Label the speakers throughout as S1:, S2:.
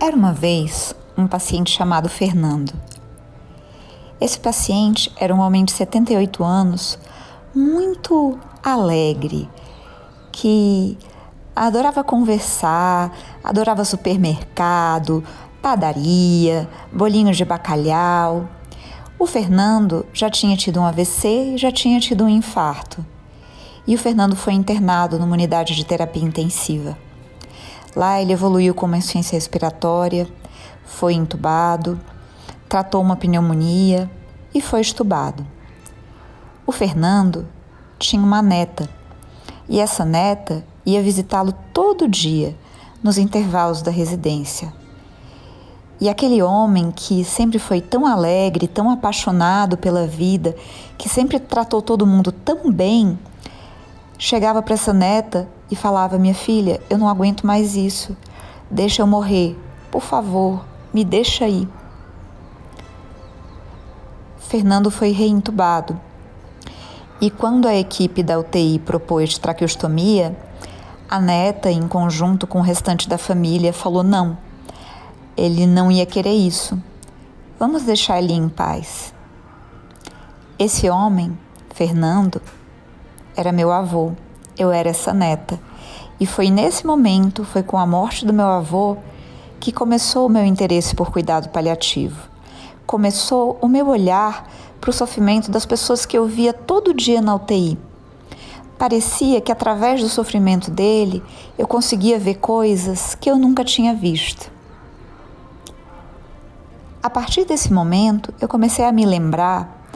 S1: Era uma vez um paciente chamado Fernando. Esse paciente era um homem de 78 anos, muito alegre, que adorava conversar, adorava supermercado, padaria, bolinhos de bacalhau. O Fernando já tinha tido um AVC e já tinha tido um infarto. E o Fernando foi internado numa unidade de terapia intensiva. Lá ele evoluiu com uma insuficiência respiratória, foi entubado, tratou uma pneumonia e foi estubado. O Fernando tinha uma neta e essa neta ia visitá-lo todo dia nos intervalos da residência. E aquele homem que sempre foi tão alegre, tão apaixonado pela vida, que sempre tratou todo mundo tão bem, chegava para essa neta e falava: Minha filha, eu não aguento mais isso. Deixa eu morrer. Por favor, me deixa aí. Fernando foi reintubado. E quando a equipe da UTI propôs traqueostomia, a neta, em conjunto com o restante da família, falou não ele não ia querer isso. Vamos deixar ele em paz. Esse homem, Fernando, era meu avô. Eu era essa neta. E foi nesse momento, foi com a morte do meu avô, que começou o meu interesse por cuidado paliativo. Começou o meu olhar para o sofrimento das pessoas que eu via todo dia na UTI. Parecia que através do sofrimento dele eu conseguia ver coisas que eu nunca tinha visto. A partir desse momento, eu comecei a me lembrar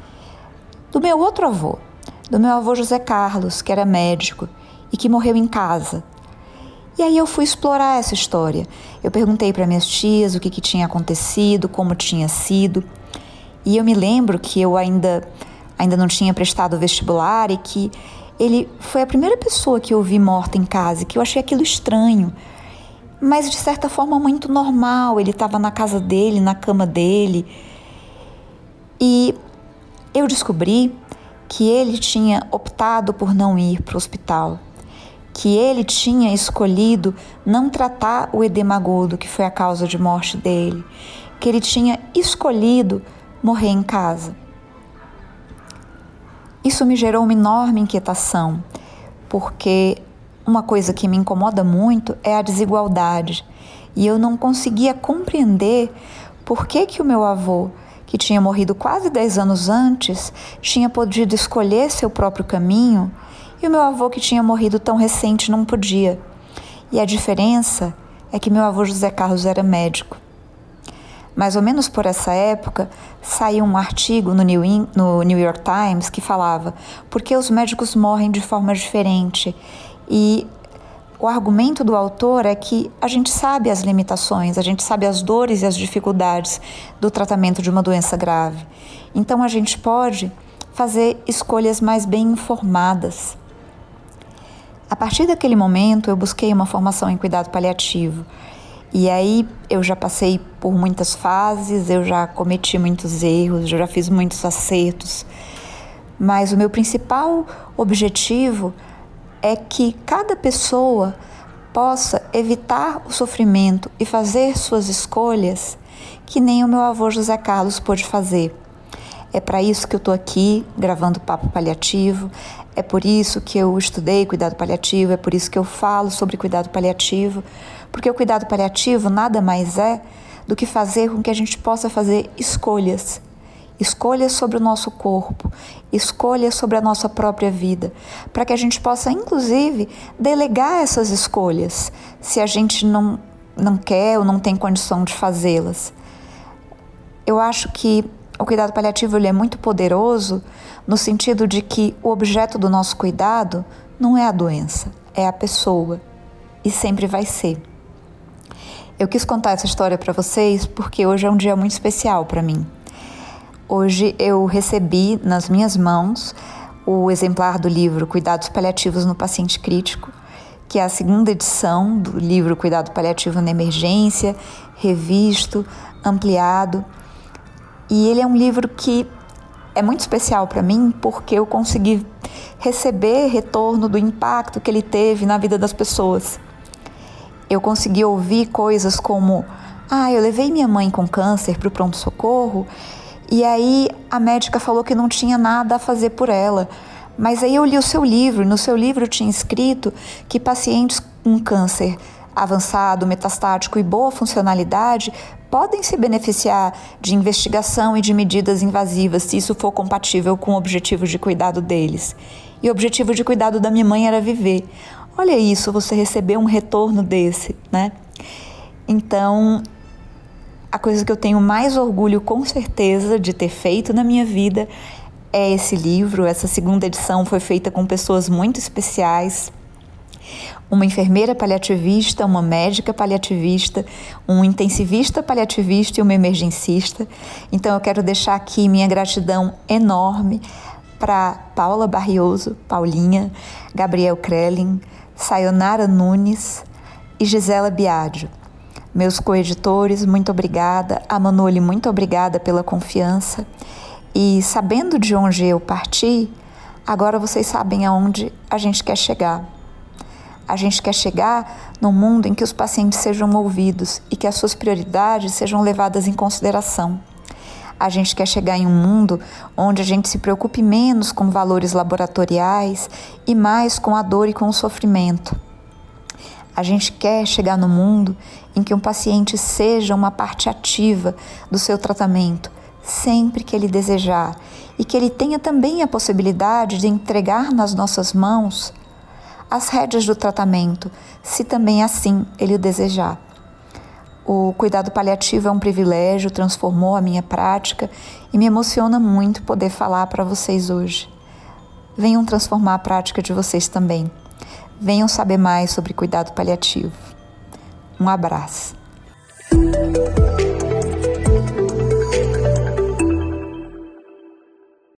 S1: do meu outro avô, do meu avô José Carlos, que era médico e que morreu em casa. E aí eu fui explorar essa história. Eu perguntei para minhas tias o que, que tinha acontecido, como tinha sido. E eu me lembro que eu ainda, ainda não tinha prestado vestibular e que ele foi a primeira pessoa que eu vi morta em casa, e que eu achei aquilo estranho mas de certa forma muito normal. Ele estava na casa dele, na cama dele. E eu descobri que ele tinha optado por não ir para o hospital, que ele tinha escolhido não tratar o edema agudo, que foi a causa de morte dele, que ele tinha escolhido morrer em casa. Isso me gerou uma enorme inquietação, porque uma coisa que me incomoda muito é a desigualdade. E eu não conseguia compreender por que, que o meu avô, que tinha morrido quase 10 anos antes, tinha podido escolher seu próprio caminho e o meu avô, que tinha morrido tão recente, não podia. E a diferença é que meu avô José Carlos era médico. Mais ou menos por essa época, saiu um artigo no New, no New York Times que falava por que os médicos morrem de forma diferente e o argumento do autor é que a gente sabe as limitações, a gente sabe as dores e as dificuldades do tratamento de uma doença grave. Então a gente pode fazer escolhas mais bem informadas. A partir daquele momento, eu busquei uma formação em cuidado paliativo. E aí eu já passei por muitas fases, eu já cometi muitos erros, eu já fiz muitos acertos. Mas o meu principal objetivo é que cada pessoa possa evitar o sofrimento e fazer suas escolhas que nem o meu avô José Carlos pôde fazer. É para isso que eu estou aqui gravando Papo Paliativo, é por isso que eu estudei cuidado paliativo, é por isso que eu falo sobre cuidado paliativo, porque o cuidado paliativo nada mais é do que fazer com que a gente possa fazer escolhas escolhas sobre o nosso corpo, escolhas sobre a nossa própria vida, para que a gente possa, inclusive, delegar essas escolhas, se a gente não, não quer ou não tem condição de fazê-las. Eu acho que o cuidado paliativo ele é muito poderoso no sentido de que o objeto do nosso cuidado não é a doença, é a pessoa e sempre vai ser. Eu quis contar essa história para vocês porque hoje é um dia muito especial para mim. Hoje eu recebi nas minhas mãos o exemplar do livro Cuidados Paliativos no Paciente Crítico, que é a segunda edição do livro Cuidado Paliativo na Emergência, revisto, ampliado. E ele é um livro que é muito especial para mim porque eu consegui receber retorno do impacto que ele teve na vida das pessoas. Eu consegui ouvir coisas como: ah, eu levei minha mãe com câncer para o pronto-socorro e aí a médica falou que não tinha nada a fazer por ela. Mas aí eu li o seu livro, e no seu livro tinha escrito que pacientes com câncer avançado, metastático e boa funcionalidade podem se beneficiar de investigação e de medidas invasivas se isso for compatível com o objetivo de cuidado deles. E o objetivo de cuidado da minha mãe era viver. Olha isso, você recebeu um retorno desse, né? Então, a coisa que eu tenho mais orgulho, com certeza, de ter feito na minha vida é esse livro. Essa segunda edição foi feita com pessoas muito especiais. Uma enfermeira paliativista, uma médica paliativista, um intensivista paliativista e uma emergencista. Então eu quero deixar aqui minha gratidão enorme para Paula Barrioso, Paulinha, Gabriel Krellin, Sayonara Nunes e Gisela Biadio. Meus coeditores, muito obrigada. A Manoli, muito obrigada pela confiança. E sabendo de onde eu parti, agora vocês sabem aonde a gente quer chegar. A gente quer chegar num mundo em que os pacientes sejam ouvidos e que as suas prioridades sejam levadas em consideração. A gente quer chegar em um mundo onde a gente se preocupe menos com valores laboratoriais e mais com a dor e com o sofrimento. A gente quer chegar no mundo em que um paciente seja uma parte ativa do seu tratamento, sempre que ele desejar, e que ele tenha também a possibilidade de entregar nas nossas mãos as rédeas do tratamento, se também assim ele o desejar. O cuidado paliativo é um privilégio, transformou a minha prática e me emociona muito poder falar para vocês hoje. Venham transformar a prática de vocês também. Venham saber mais sobre cuidado paliativo. Um abraço.